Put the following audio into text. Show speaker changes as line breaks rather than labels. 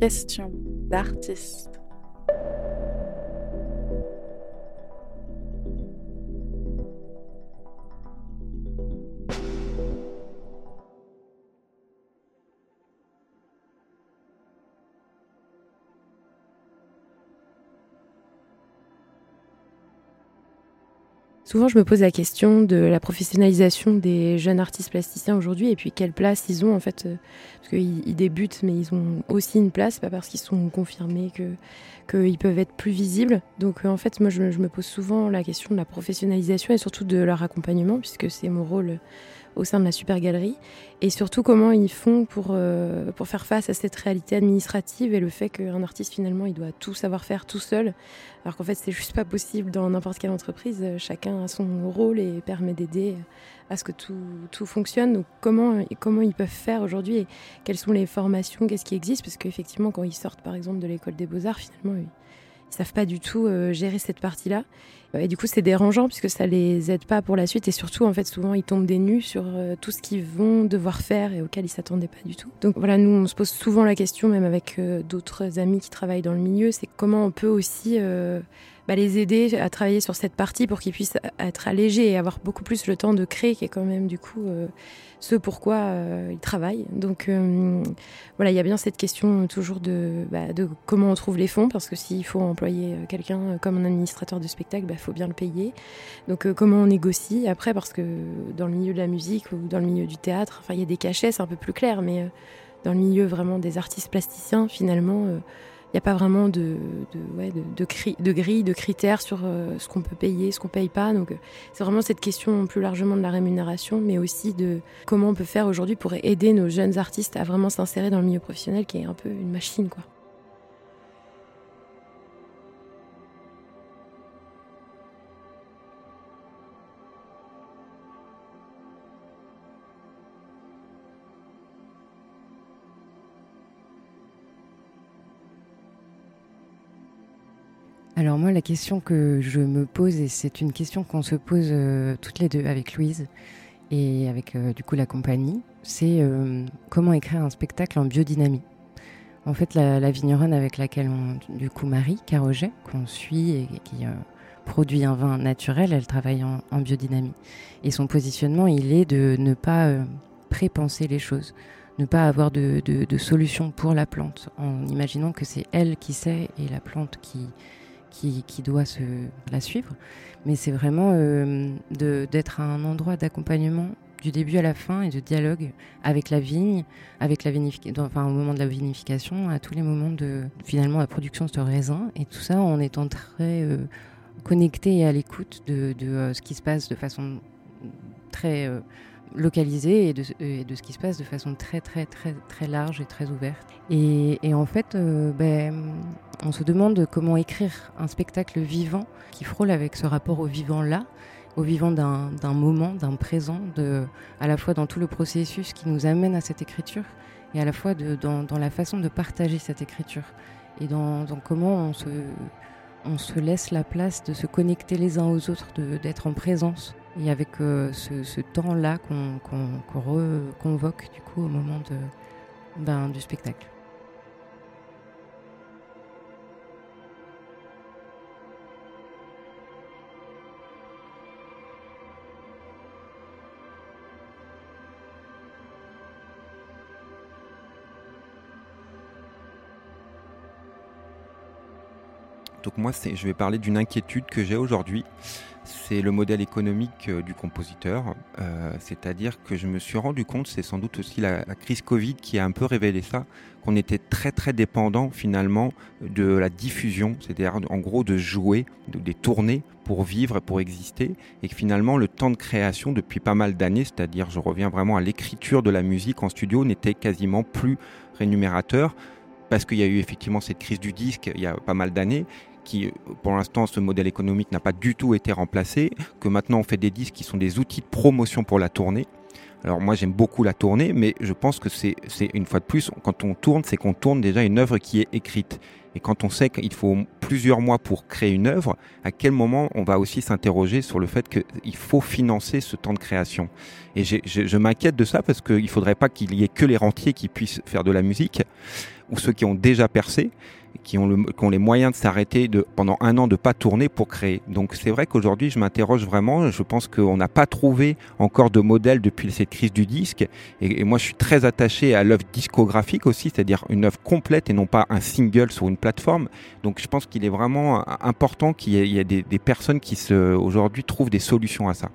Question d'artiste.
Souvent, je me pose la question de la professionnalisation des jeunes artistes plasticiens aujourd'hui et puis quelle place ils ont en fait. Euh, parce qu'ils débutent, mais ils ont aussi une place, pas parce qu'ils sont confirmés qu'ils peuvent être plus visibles. Donc euh, en fait, moi, je, me pose souvent la question de la professionnalisation et surtout de leur accompagnement, puisque c'est mon rôle au sein de la super galerie et surtout comment ils font pour, euh, pour faire face à cette réalité administrative et le fait qu'un artiste finalement il doit tout savoir faire tout seul alors qu'en fait c'est juste pas possible dans n'importe quelle entreprise chacun a son rôle et permet d'aider à ce que tout, tout, fonctionne donc comment, comment ils peuvent faire aujourd'hui et quelles sont les formations qu'est-ce qui existe? Parce qu'effectivement quand ils sortent par exemple de l'école des beaux-arts finalement ils, ils savent pas du tout euh, gérer cette partie-là. Et du coup, c'est dérangeant puisque ça les aide pas pour la suite. Et surtout, en fait, souvent, ils tombent des nus sur euh, tout ce qu'ils vont devoir faire et auquel ils s'attendaient pas du tout. Donc voilà, nous, on se pose souvent la question, même avec euh, d'autres amis qui travaillent dans le milieu, c'est comment on peut aussi bah, les aider à travailler sur cette partie pour qu'ils puissent être allégés et avoir beaucoup plus le temps de créer, qui est quand même du coup euh, ce pourquoi euh, ils travaillent. Donc euh, voilà, il y a bien cette question toujours de, bah, de comment on trouve les fonds, parce que s'il faut employer quelqu'un comme un administrateur de spectacle, il bah, faut bien le payer. Donc comment on négocie après, parce que dans le milieu de la musique ou dans le milieu du théâtre, il y a des cachets, c'est un peu plus clair, mais dans le milieu vraiment des artistes plasticiens, finalement n'y a pas vraiment de, de, ouais, de, de, de grille, de critères sur euh, ce qu'on peut payer, ce qu'on paye pas. Donc, euh, c'est vraiment cette question plus largement de la rémunération, mais aussi de comment on peut faire aujourd'hui pour aider nos jeunes artistes à vraiment s'insérer dans le milieu professionnel, qui est un peu une machine, quoi.
Alors moi, la question que je me pose, et c'est une question qu'on se pose euh, toutes les deux avec Louise et avec euh, du coup la compagnie, c'est euh, comment écrire un spectacle en biodynamie. En fait, la, vigneronne avec laquelle on, du coup Marie Caroget, qu'on suit et, qui produit un vin naturel, elle travaille en, biodynamie. Et son positionnement, il est de ne pas prépenser les choses, ne pas avoir de, de solution pour la plante, en imaginant que c'est elle qui sait et la plante qui, qui, doit la suivre. Mais c'est vraiment euh, d'être un endroit d'accompagnement du début à la fin et de dialogue avec la vigne, avec la vinification, enfin au moment de la vinification, à tous les moments de finalement la production de ce raisin et tout ça en étant très euh, connecté et à l'écoute de, euh, ce qui se passe de façon très localisée et de, de, ce qui se passe de façon très très très très large et très ouverte. Et, et en fait, ben, on se demande comment écrire un spectacle vivant qui frôle avec ce rapport au vivant là, au vivant d'un moment, d'un présent, de, à la fois dans tout le processus qui nous amène à cette écriture et à la fois de, dans, la façon de partager cette écriture et dans, comment on se, on se laisse la place de se connecter les uns aux autres, d'être en présence et avec euh, ce, temps-là qu'on reconvoque du coup au moment ben, du spectacle.
Donc moi, je vais parler d'une inquiétude que j'ai aujourd'hui. C'est le modèle économique euh, du compositeur. Euh, c'est-à-dire que je me suis rendu compte, c'est sans doute aussi la, crise Covid qui a un peu révélé ça, qu'on était très très dépendant finalement de la diffusion, c'est-à-dire en gros de jouer, des tournées pour vivre, pour exister, et que finalement le temps de création depuis pas mal d'années, c'est-à-dire je reviens vraiment à l'écriture de la musique en studio, n'était quasiment plus rémunérateur parce qu'il y a eu effectivement cette crise du disque il y a pas mal d'années qui, pour l'instant, ce modèle économique n'a pas du tout été remplacé, que maintenant on fait des disques qui sont des outils de promotion pour la tournée. Alors moi j'aime beaucoup la tourner, mais je pense que c'est une fois de plus, quand on tourne, c'est qu'on tourne déjà une œuvre qui est écrite. Et quand on sait qu'il faut plusieurs mois pour créer une œuvre, à quel moment on va aussi s'interroger sur le fait qu'il faut financer ce temps de création? Et je, je m'inquiète de ça parce qu'il ne faudrait pas qu'il y ait que les rentiers qui puissent faire de la musique ou ceux qui ont déjà percé qui ont, les moyens de s'arrêter pendant un an de pas tourner pour créer. Donc c'est vrai qu'aujourd'hui je m'interroge vraiment, je pense qu'on n'a pas trouvé encore de modèle depuis cette crise du disque et, moi je suis très attaché à l'œuvre discographique aussi, c'est-à-dire une œuvre complète et non pas un single sur une plateforme. Donc je pense qu'il est vraiment important qu'il y ait, des, personnes qui aujourd'hui trouvent des solutions à ça.